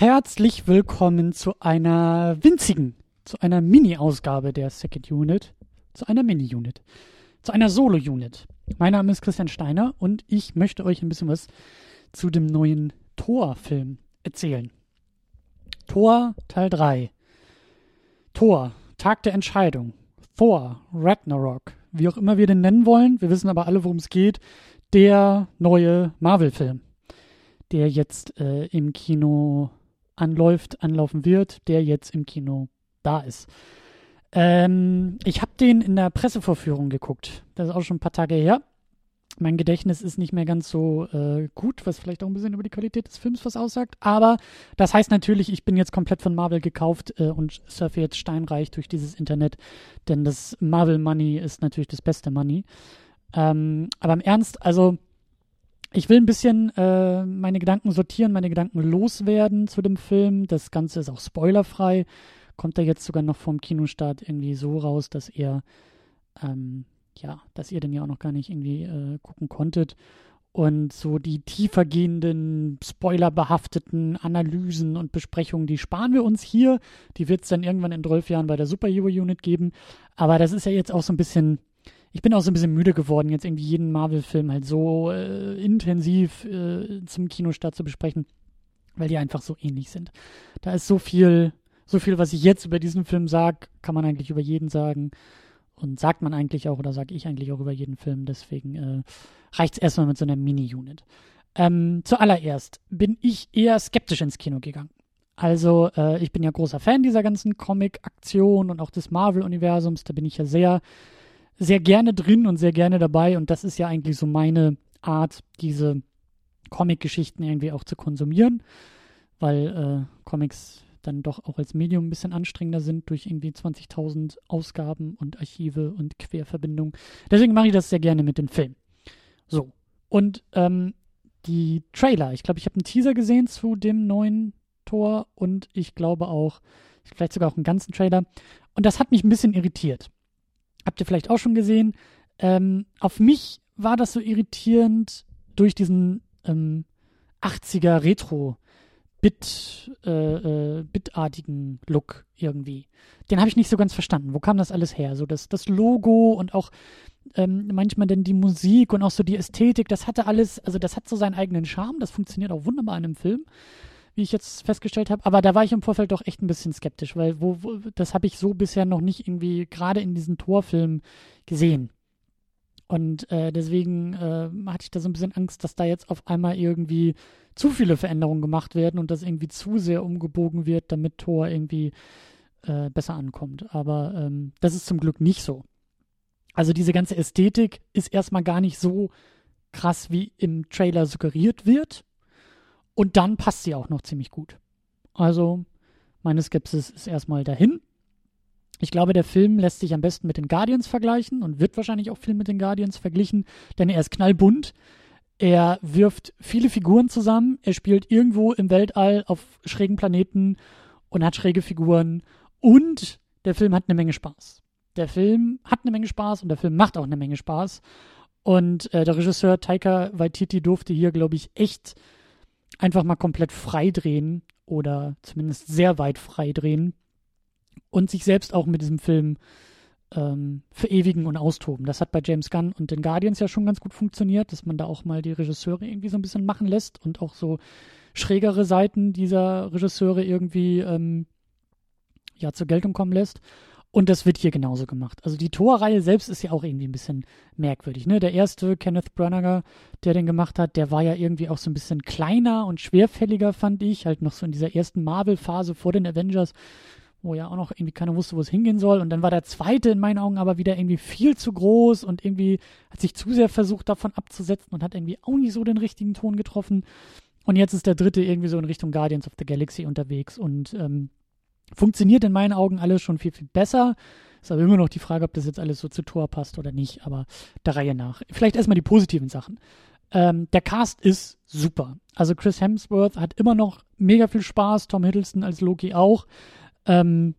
Herzlich willkommen zu einer winzigen, zu einer Mini-Ausgabe der Second Unit, zu einer Mini-Unit, zu einer Solo-Unit. Mein Name ist Christian Steiner und ich möchte euch ein bisschen was zu dem neuen Thor-Film erzählen. Thor Teil 3. Thor, Tag der Entscheidung. Thor, Ragnarok. Wie auch immer wir den nennen wollen, wir wissen aber alle, worum es geht. Der neue Marvel-Film, der jetzt äh, im Kino anläuft, anlaufen wird, der jetzt im Kino da ist. Ähm, ich habe den in der Pressevorführung geguckt. Das ist auch schon ein paar Tage her. Mein Gedächtnis ist nicht mehr ganz so äh, gut, was vielleicht auch ein bisschen über die Qualität des Films was aussagt. Aber das heißt natürlich, ich bin jetzt komplett von Marvel gekauft äh, und surfe jetzt steinreich durch dieses Internet, denn das Marvel Money ist natürlich das beste Money. Ähm, aber im Ernst, also ich will ein bisschen äh, meine Gedanken sortieren, meine Gedanken loswerden zu dem Film. Das Ganze ist auch spoilerfrei. Kommt er jetzt sogar noch vom Kinostart irgendwie so raus, dass er, ähm, ja, dass ihr den ja auch noch gar nicht irgendwie äh, gucken konntet. Und so die tiefergehenden, spoilerbehafteten Analysen und Besprechungen, die sparen wir uns hier. Die wird es dann irgendwann in 12 Jahren bei der Superhero Unit geben. Aber das ist ja jetzt auch so ein bisschen ich bin auch so ein bisschen müde geworden, jetzt irgendwie jeden Marvel-Film halt so äh, intensiv äh, zum Kinostart zu besprechen, weil die einfach so ähnlich sind. Da ist so viel, so viel, was ich jetzt über diesen Film sage, kann man eigentlich über jeden sagen. Und sagt man eigentlich auch, oder sage ich eigentlich auch über jeden Film. Deswegen äh, reicht es erstmal mit so einer Mini-Unit. Ähm, zuallererst bin ich eher skeptisch ins Kino gegangen. Also, äh, ich bin ja großer Fan dieser ganzen Comic-Aktion und auch des Marvel-Universums. Da bin ich ja sehr sehr gerne drin und sehr gerne dabei. Und das ist ja eigentlich so meine Art, diese Comic-Geschichten irgendwie auch zu konsumieren, weil äh, Comics dann doch auch als Medium ein bisschen anstrengender sind durch irgendwie 20.000 Ausgaben und Archive und Querverbindungen. Deswegen mache ich das sehr gerne mit dem Film. So. Und ähm, die Trailer. Ich glaube, ich habe einen Teaser gesehen zu dem neuen Tor und ich glaube auch, vielleicht sogar auch einen ganzen Trailer. Und das hat mich ein bisschen irritiert habt ihr vielleicht auch schon gesehen. Ähm, auf mich war das so irritierend durch diesen ähm, 80er Retro Bit, äh, äh, bitartigen Look irgendwie. Den habe ich nicht so ganz verstanden. Wo kam das alles her? So das, das Logo und auch ähm, manchmal denn die Musik und auch so die Ästhetik, das hatte alles, also das hat so seinen eigenen Charme, das funktioniert auch wunderbar in einem Film wie ich jetzt festgestellt habe. Aber da war ich im Vorfeld doch echt ein bisschen skeptisch, weil wo, wo das habe ich so bisher noch nicht irgendwie gerade in diesen Torfilmen gesehen. Und äh, deswegen äh, hatte ich da so ein bisschen Angst, dass da jetzt auf einmal irgendwie zu viele Veränderungen gemacht werden und das irgendwie zu sehr umgebogen wird, damit Thor irgendwie äh, besser ankommt. Aber ähm, das ist zum Glück nicht so. Also diese ganze Ästhetik ist erstmal gar nicht so krass, wie im Trailer suggeriert wird. Und dann passt sie auch noch ziemlich gut. Also, meine Skepsis ist erstmal dahin. Ich glaube, der Film lässt sich am besten mit den Guardians vergleichen und wird wahrscheinlich auch viel mit den Guardians verglichen, denn er ist knallbunt. Er wirft viele Figuren zusammen. Er spielt irgendwo im Weltall auf schrägen Planeten und hat schräge Figuren. Und der Film hat eine Menge Spaß. Der Film hat eine Menge Spaß und der Film macht auch eine Menge Spaß. Und äh, der Regisseur Taika Waititi durfte hier, glaube ich, echt einfach mal komplett frei drehen oder zumindest sehr weit frei drehen und sich selbst auch mit diesem Film ähm, verewigen und austoben. Das hat bei James Gunn und den Guardians ja schon ganz gut funktioniert, dass man da auch mal die Regisseure irgendwie so ein bisschen machen lässt und auch so schrägere Seiten dieser Regisseure irgendwie ähm, ja zur Geltung kommen lässt. Und das wird hier genauso gemacht. Also die Torreihe selbst ist ja auch irgendwie ein bisschen merkwürdig. Ne? Der erste, Kenneth Branagh, der den gemacht hat, der war ja irgendwie auch so ein bisschen kleiner und schwerfälliger, fand ich. Halt noch so in dieser ersten Marvel-Phase vor den Avengers, wo ja auch noch irgendwie keiner wusste, wo es hingehen soll. Und dann war der zweite in meinen Augen aber wieder irgendwie viel zu groß und irgendwie hat sich zu sehr versucht, davon abzusetzen und hat irgendwie auch nicht so den richtigen Ton getroffen. Und jetzt ist der dritte irgendwie so in Richtung Guardians of the Galaxy unterwegs und ähm, Funktioniert in meinen Augen alles schon viel, viel besser. Ist aber immer noch die Frage, ob das jetzt alles so zu Tor passt oder nicht, aber der Reihe nach. Vielleicht erstmal die positiven Sachen. Ähm, der Cast ist super. Also Chris Hemsworth hat immer noch mega viel Spaß, Tom Hiddleston als Loki auch. Ähm,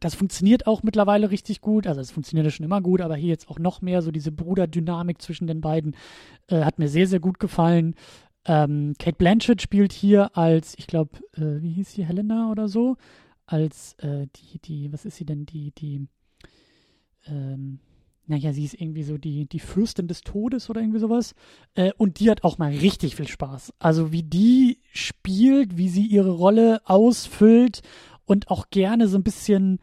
das funktioniert auch mittlerweile richtig gut. Also es funktioniert schon immer gut, aber hier jetzt auch noch mehr so diese Bruderdynamik zwischen den beiden äh, hat mir sehr, sehr gut gefallen. Ähm, Kate Blanchett spielt hier als, ich glaube, äh, wie hieß sie, Helena oder so, als äh, die, die, was ist sie denn, die, die, ähm, naja, sie ist irgendwie so die, die Fürstin des Todes oder irgendwie sowas. Äh, und die hat auch mal richtig viel Spaß. Also wie die spielt, wie sie ihre Rolle ausfüllt und auch gerne so ein bisschen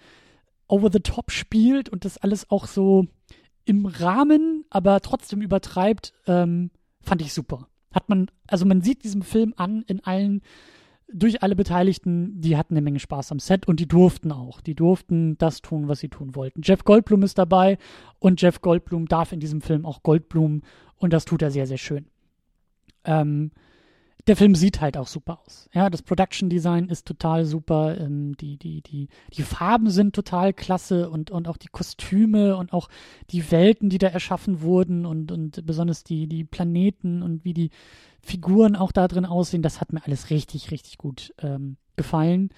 over the top spielt und das alles auch so im Rahmen, aber trotzdem übertreibt, ähm, fand ich super. Hat man, also man sieht diesem Film an in allen durch alle Beteiligten, die hatten eine Menge Spaß am Set und die durften auch. Die durften das tun, was sie tun wollten. Jeff Goldblum ist dabei und Jeff Goldblum darf in diesem Film auch Goldblum und das tut er sehr, sehr schön. Ähm, der Film sieht halt auch super aus. Ja, das Production Design ist total super. Ähm, die, die, die, die Farben sind total klasse und, und auch die Kostüme und auch die Welten, die da erschaffen wurden und, und besonders die, die Planeten und wie die Figuren auch da drin aussehen, das hat mir alles richtig, richtig gut ähm, gefallen.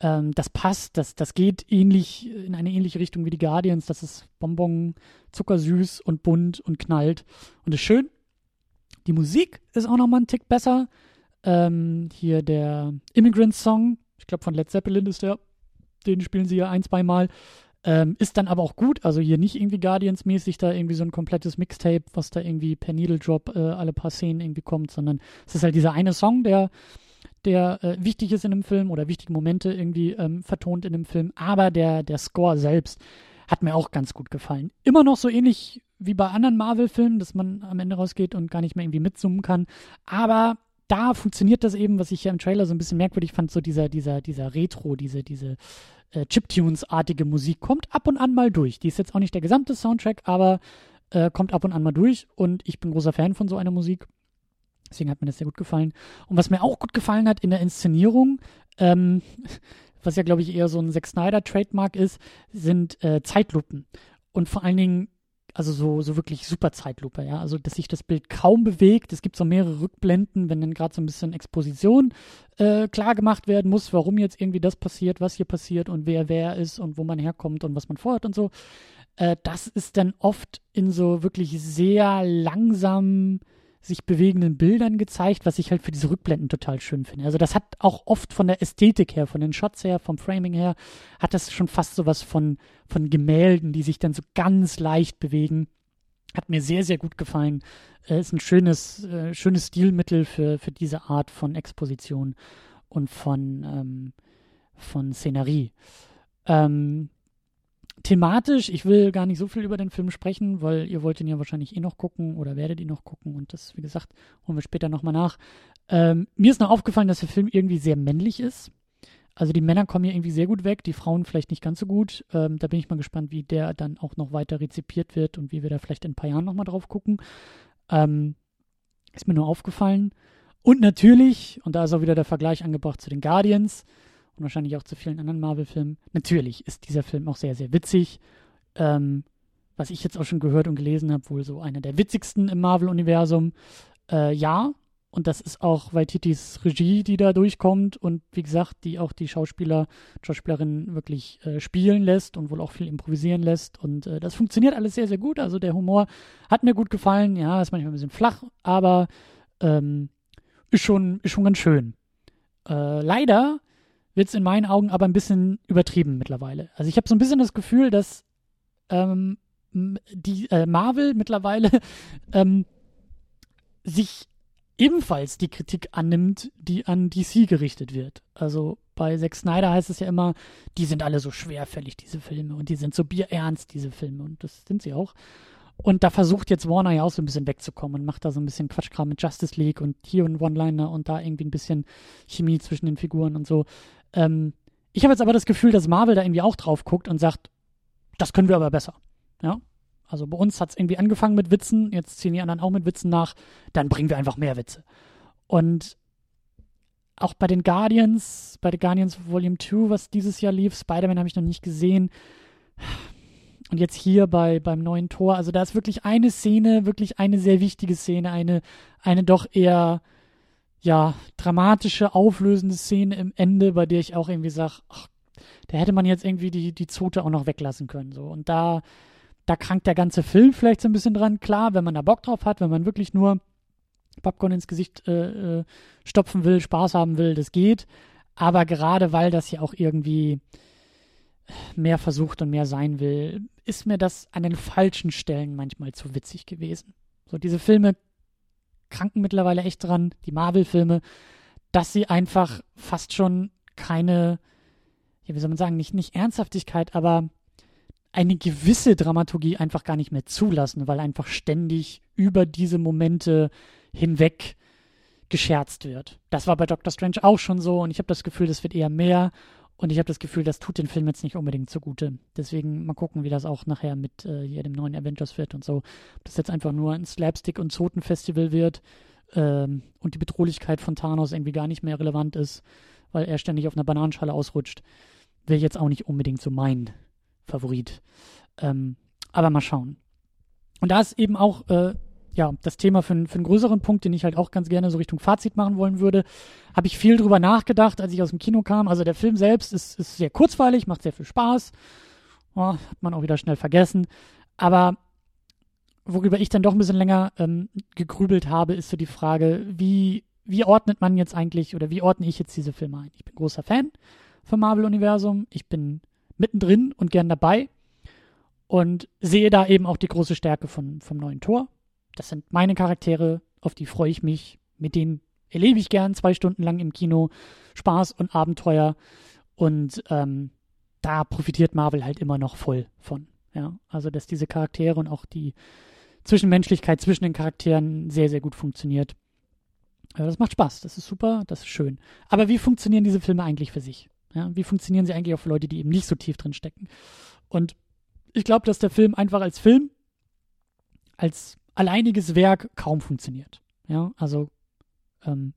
Ähm, das passt, das, das geht ähnlich in eine ähnliche Richtung wie die Guardians. Das ist Bonbon, zuckersüß und bunt und knallt und ist schön. Die Musik ist auch nochmal ein Tick besser. Ähm, hier der Immigrant Song, ich glaube von Led Zeppelin ist der, den spielen sie ja ein, zwei Mal. Ähm, ist dann aber auch gut, also hier nicht irgendwie Guardians-mäßig da irgendwie so ein komplettes Mixtape, was da irgendwie per Needle Drop äh, alle paar Szenen irgendwie kommt, sondern es ist halt dieser eine Song, der, der äh, wichtig ist in dem Film oder wichtige Momente irgendwie ähm, vertont in dem Film, aber der, der Score selbst hat mir auch ganz gut gefallen. Immer noch so ähnlich wie bei anderen Marvel-Filmen, dass man am Ende rausgeht und gar nicht mehr irgendwie mitsummen kann. Aber da funktioniert das eben, was ich ja im Trailer so ein bisschen merkwürdig fand, so dieser, dieser, dieser Retro, diese, diese äh, Chiptunes-artige Musik kommt ab und an mal durch. Die ist jetzt auch nicht der gesamte Soundtrack, aber äh, kommt ab und an mal durch und ich bin großer Fan von so einer Musik. Deswegen hat mir das sehr gut gefallen. Und was mir auch gut gefallen hat in der Inszenierung, ähm, was ja, glaube ich, eher so ein Zack Snyder-Trademark ist, sind äh, Zeitlupen. Und vor allen Dingen also so, so wirklich super Zeitlupe, ja. Also, dass sich das Bild kaum bewegt. Es gibt so mehrere Rückblenden, wenn dann gerade so ein bisschen Exposition äh, klar gemacht werden muss, warum jetzt irgendwie das passiert, was hier passiert und wer wer ist und wo man herkommt und was man vorhat und so. Äh, das ist dann oft in so wirklich sehr langsam sich bewegenden Bildern gezeigt, was ich halt für diese Rückblenden total schön finde. Also das hat auch oft von der Ästhetik her, von den Shots her, vom Framing her, hat das schon fast sowas von, von Gemälden, die sich dann so ganz leicht bewegen. Hat mir sehr, sehr gut gefallen. Äh, ist ein schönes, äh, schönes Stilmittel für, für diese Art von Exposition und von, ähm, von Szenerie. Ähm, thematisch, ich will gar nicht so viel über den Film sprechen, weil ihr wollt ihn ja wahrscheinlich eh noch gucken oder werdet ihn noch gucken und das, wie gesagt, holen wir später nochmal nach. Ähm, mir ist noch aufgefallen, dass der Film irgendwie sehr männlich ist. Also die Männer kommen hier irgendwie sehr gut weg, die Frauen vielleicht nicht ganz so gut. Ähm, da bin ich mal gespannt, wie der dann auch noch weiter rezipiert wird und wie wir da vielleicht in ein paar Jahren nochmal drauf gucken. Ähm, ist mir nur aufgefallen. Und natürlich, und da ist auch wieder der Vergleich angebracht zu den Guardians, und wahrscheinlich auch zu vielen anderen Marvel-Filmen. Natürlich ist dieser Film auch sehr, sehr witzig. Ähm, was ich jetzt auch schon gehört und gelesen habe, wohl so einer der witzigsten im Marvel-Universum. Äh, ja, und das ist auch Waititis Regie, die da durchkommt und wie gesagt, die auch die Schauspieler, Schauspielerinnen wirklich äh, spielen lässt und wohl auch viel improvisieren lässt. Und äh, das funktioniert alles sehr, sehr gut. Also der Humor hat mir gut gefallen. Ja, ist manchmal ein bisschen flach, aber ähm, ist, schon, ist schon ganz schön. Äh, leider wird es in meinen Augen aber ein bisschen übertrieben mittlerweile. Also ich habe so ein bisschen das Gefühl, dass ähm, die äh, Marvel mittlerweile ähm, sich ebenfalls die Kritik annimmt, die an DC gerichtet wird. Also bei Zack Snyder heißt es ja immer, die sind alle so schwerfällig, diese Filme, und die sind so bierernst, diese Filme, und das sind sie auch. Und da versucht jetzt Warner ja auch so ein bisschen wegzukommen und macht da so ein bisschen Quatschkram mit Justice League und hier ein One-Liner und da irgendwie ein bisschen Chemie zwischen den Figuren und so. Ähm, ich habe jetzt aber das Gefühl, dass Marvel da irgendwie auch drauf guckt und sagt, das können wir aber besser. Ja. Also bei uns hat es irgendwie angefangen mit Witzen, jetzt ziehen die anderen auch mit Witzen nach, dann bringen wir einfach mehr Witze. Und auch bei den Guardians, bei den Guardians Volume 2, was dieses Jahr lief, Spider-Man habe ich noch nicht gesehen. Und jetzt hier bei, beim neuen Tor, also da ist wirklich eine Szene, wirklich eine sehr wichtige Szene, eine, eine doch eher ja, dramatische, auflösende Szene im Ende, bei der ich auch irgendwie sage, da hätte man jetzt irgendwie die, die Zote auch noch weglassen können. So. Und da, da krankt der ganze Film vielleicht so ein bisschen dran. Klar, wenn man da Bock drauf hat, wenn man wirklich nur Popcorn ins Gesicht äh, äh, stopfen will, Spaß haben will, das geht. Aber gerade weil das ja auch irgendwie mehr versucht und mehr sein will, ist mir das an den falschen Stellen manchmal zu witzig gewesen. So, diese Filme kranken mittlerweile echt dran, die Marvel-Filme, dass sie einfach fast schon keine, ja, wie soll man sagen, nicht, nicht Ernsthaftigkeit, aber eine gewisse Dramaturgie einfach gar nicht mehr zulassen, weil einfach ständig über diese Momente hinweg gescherzt wird. Das war bei Doctor Strange auch schon so und ich habe das Gefühl, das wird eher mehr und ich habe das Gefühl, das tut den Film jetzt nicht unbedingt zugute. Deswegen mal gucken, wie das auch nachher mit äh, hier neuen Avengers wird und so. Ob das jetzt einfach nur ein Slapstick- und Zotenfestival wird ähm, und die Bedrohlichkeit von Thanos irgendwie gar nicht mehr relevant ist, weil er ständig auf einer Bananenschale ausrutscht, wäre jetzt auch nicht unbedingt so mein Favorit. Ähm, aber mal schauen. Und da ist eben auch äh, ja, das Thema für, für einen größeren Punkt, den ich halt auch ganz gerne so Richtung Fazit machen wollen würde, habe ich viel drüber nachgedacht, als ich aus dem Kino kam. Also der Film selbst ist, ist sehr kurzweilig, macht sehr viel Spaß. Oh, hat man auch wieder schnell vergessen. Aber worüber ich dann doch ein bisschen länger ähm, gegrübelt habe, ist so die Frage, wie, wie ordnet man jetzt eigentlich oder wie ordne ich jetzt diese Filme ein? Ich bin großer Fan vom Marvel-Universum. Ich bin mittendrin und gern dabei und sehe da eben auch die große Stärke von, vom neuen Tor. Das sind meine Charaktere, auf die freue ich mich, mit denen erlebe ich gern zwei Stunden lang im Kino Spaß und Abenteuer und ähm, da profitiert Marvel halt immer noch voll von. Ja, also dass diese Charaktere und auch die Zwischenmenschlichkeit zwischen den Charakteren sehr, sehr gut funktioniert. Ja, das macht Spaß, das ist super, das ist schön. Aber wie funktionieren diese Filme eigentlich für sich? Ja, wie funktionieren sie eigentlich auch für Leute, die eben nicht so tief drin stecken? Und ich glaube, dass der Film einfach als Film, als alleiniges Werk kaum funktioniert. Ja, also, ähm,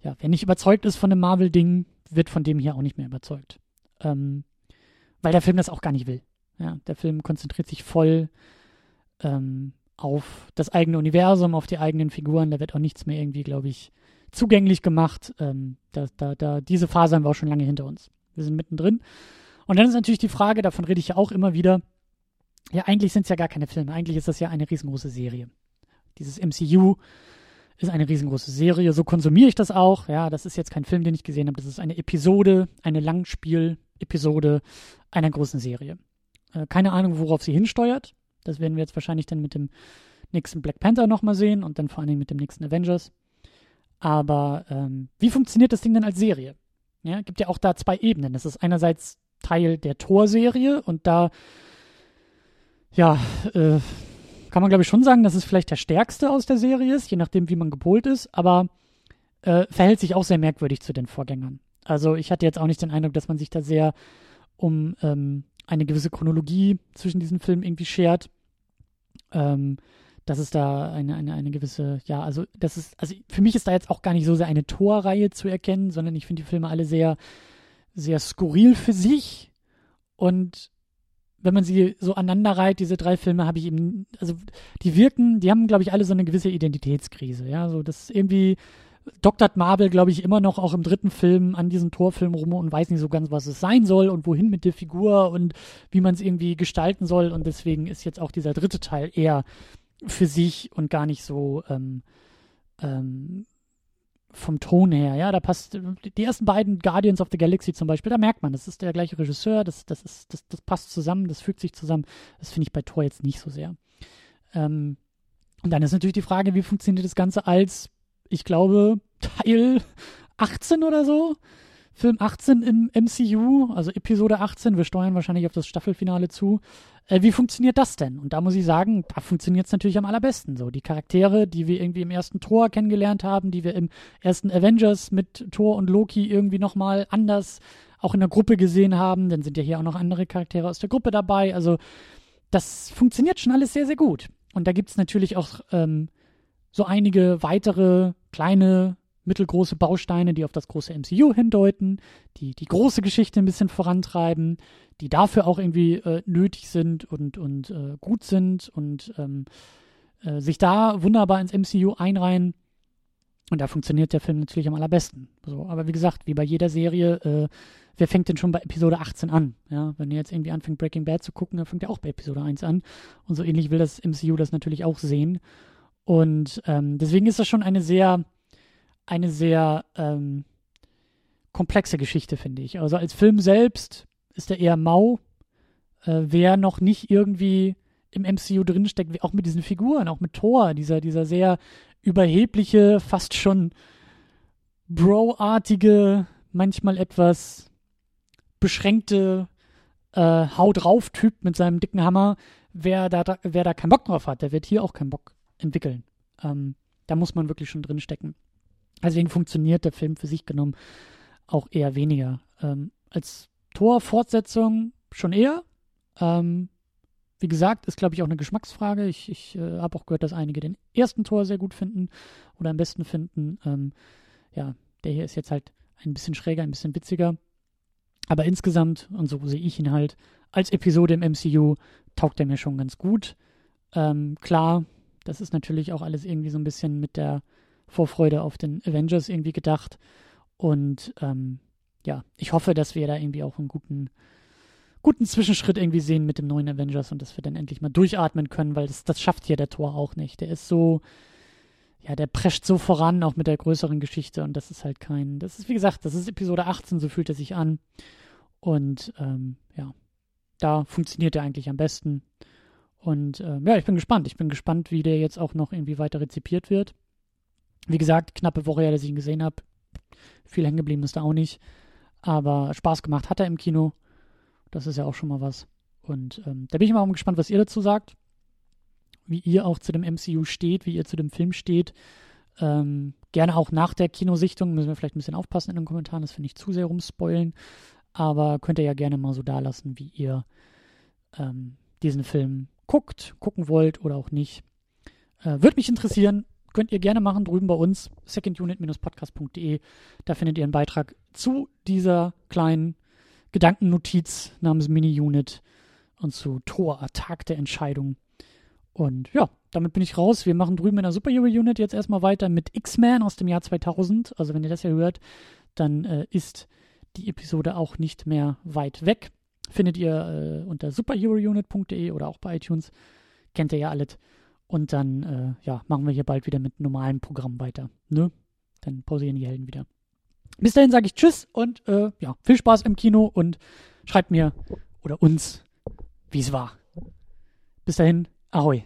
ja, wer nicht überzeugt ist von dem Marvel-Ding, wird von dem hier auch nicht mehr überzeugt. Ähm, weil der Film das auch gar nicht will. Ja, der Film konzentriert sich voll ähm, auf das eigene Universum, auf die eigenen Figuren. Da wird auch nichts mehr irgendwie, glaube ich, zugänglich gemacht. Ähm, da, da, da, diese Phase haben wir auch schon lange hinter uns. Wir sind mittendrin. Und dann ist natürlich die Frage, davon rede ich ja auch immer wieder, ja, eigentlich sind es ja gar keine Filme. Eigentlich ist das ja eine riesengroße Serie. Dieses MCU ist eine riesengroße Serie. So konsumiere ich das auch. Ja, das ist jetzt kein Film, den ich gesehen habe. Das ist eine Episode, eine Langspiel-Episode einer großen Serie. Äh, keine Ahnung, worauf sie hinsteuert. Das werden wir jetzt wahrscheinlich dann mit dem nächsten Black Panther nochmal sehen und dann vor allen Dingen mit dem nächsten Avengers. Aber ähm, wie funktioniert das Ding denn als Serie? Ja, gibt ja auch da zwei Ebenen. Das ist einerseits Teil der Tor-Serie und da, ja, äh, kann man glaube ich schon sagen, dass es vielleicht der stärkste aus der Serie ist, je nachdem, wie man gepolt ist, aber äh, verhält sich auch sehr merkwürdig zu den Vorgängern. Also ich hatte jetzt auch nicht den Eindruck, dass man sich da sehr um ähm, eine gewisse Chronologie zwischen diesen Filmen irgendwie schert. Ähm, dass es da eine, eine, eine gewisse, ja, also das ist, also für mich ist da jetzt auch gar nicht so sehr eine Torreihe zu erkennen, sondern ich finde die Filme alle sehr, sehr skurril für sich. Und wenn man sie so aneinander reiht, diese drei Filme, habe ich eben, also die wirken, die haben, glaube ich, alle so eine gewisse Identitätskrise, ja, so das irgendwie doktert Marvel, glaube ich, immer noch auch im dritten Film an diesem Torfilm rum und weiß nicht so ganz, was es sein soll und wohin mit der Figur und wie man es irgendwie gestalten soll. Und deswegen ist jetzt auch dieser dritte Teil eher für sich und gar nicht so ähm, ähm, vom Ton her. Ja, da passt die ersten beiden Guardians of the Galaxy zum Beispiel, da merkt man, das ist der gleiche Regisseur, das, das, ist, das, das passt zusammen, das fügt sich zusammen. Das finde ich bei Thor jetzt nicht so sehr. Ähm, und dann ist natürlich die Frage, wie funktioniert das Ganze als, ich glaube, Teil 18 oder so? Film 18 im MCU, also Episode 18, wir steuern wahrscheinlich auf das Staffelfinale zu. Äh, wie funktioniert das denn? Und da muss ich sagen, da funktioniert es natürlich am allerbesten so. Die Charaktere, die wir irgendwie im ersten Tor kennengelernt haben, die wir im ersten Avengers mit Thor und Loki irgendwie nochmal anders auch in der Gruppe gesehen haben, dann sind ja hier auch noch andere Charaktere aus der Gruppe dabei. Also das funktioniert schon alles sehr, sehr gut. Und da gibt es natürlich auch ähm, so einige weitere kleine mittelgroße Bausteine, die auf das große MCU hindeuten, die die große Geschichte ein bisschen vorantreiben, die dafür auch irgendwie äh, nötig sind und, und äh, gut sind und ähm, äh, sich da wunderbar ins MCU einreihen. Und da funktioniert der Film natürlich am allerbesten. So, aber wie gesagt, wie bei jeder Serie, äh, wer fängt denn schon bei Episode 18 an? Ja, wenn ihr jetzt irgendwie anfängt, Breaking Bad zu gucken, dann fängt er auch bei Episode 1 an. Und so ähnlich will das MCU das natürlich auch sehen. Und ähm, deswegen ist das schon eine sehr, eine sehr ähm, komplexe Geschichte, finde ich. Also als Film selbst ist er eher mau. Äh, wer noch nicht irgendwie im MCU drinsteckt, auch mit diesen Figuren, auch mit Thor, dieser, dieser sehr überhebliche, fast schon Bro-artige, manchmal etwas beschränkte äh, Hau drauf Typ mit seinem dicken Hammer, wer da, wer da keinen Bock drauf hat, der wird hier auch keinen Bock entwickeln. Ähm, da muss man wirklich schon drin stecken. Deswegen funktioniert der Film für sich genommen auch eher weniger. Ähm, als Tor-Fortsetzung schon eher. Ähm, wie gesagt, ist, glaube ich, auch eine Geschmacksfrage. Ich, ich äh, habe auch gehört, dass einige den ersten Tor sehr gut finden oder am besten finden. Ähm, ja, der hier ist jetzt halt ein bisschen schräger, ein bisschen witziger. Aber insgesamt, und so sehe ich ihn halt, als Episode im MCU taugt er mir schon ganz gut. Ähm, klar, das ist natürlich auch alles irgendwie so ein bisschen mit der Vorfreude auf den Avengers irgendwie gedacht. Und ähm, ja, ich hoffe, dass wir da irgendwie auch einen guten, guten Zwischenschritt irgendwie sehen mit dem neuen Avengers und dass wir dann endlich mal durchatmen können, weil das, das schafft hier der Tor auch nicht. Der ist so, ja, der prescht so voran, auch mit der größeren Geschichte und das ist halt kein, das ist wie gesagt, das ist Episode 18, so fühlt er sich an. Und ähm, ja, da funktioniert er eigentlich am besten. Und äh, ja, ich bin gespannt. Ich bin gespannt, wie der jetzt auch noch irgendwie weiter rezipiert wird. Wie gesagt, knappe Woche her, dass ich ihn gesehen habe. Viel hängen geblieben ist da auch nicht. Aber Spaß gemacht hat er im Kino. Das ist ja auch schon mal was. Und ähm, da bin ich mal gespannt, was ihr dazu sagt. Wie ihr auch zu dem MCU steht, wie ihr zu dem Film steht. Ähm, gerne auch nach der Kinosichtung. Müssen wir vielleicht ein bisschen aufpassen in den Kommentaren, das finde ich zu sehr rumspoilen. Aber könnt ihr ja gerne mal so da lassen, wie ihr ähm, diesen Film guckt, gucken wollt oder auch nicht. Äh, Würde mich interessieren. Könnt ihr gerne machen drüben bei uns, secondunit-podcast.de. Da findet ihr einen Beitrag zu dieser kleinen Gedankennotiz namens Mini-Unit und zu Tor, Tag der Entscheidung. Und ja, damit bin ich raus. Wir machen drüben in der Superhero Unit jetzt erstmal weiter mit X-Men aus dem Jahr 2000. Also wenn ihr das ja hört, dann äh, ist die Episode auch nicht mehr weit weg. Findet ihr äh, unter superherounit.de oder auch bei iTunes. Kennt ihr ja alles. Und dann, äh, ja, machen wir hier bald wieder mit normalem Programm weiter. Ne? Dann pausieren die Helden wieder. Bis dahin sage ich Tschüss und äh, ja, viel Spaß im Kino und schreibt mir oder uns, wie es war. Bis dahin, ahoi.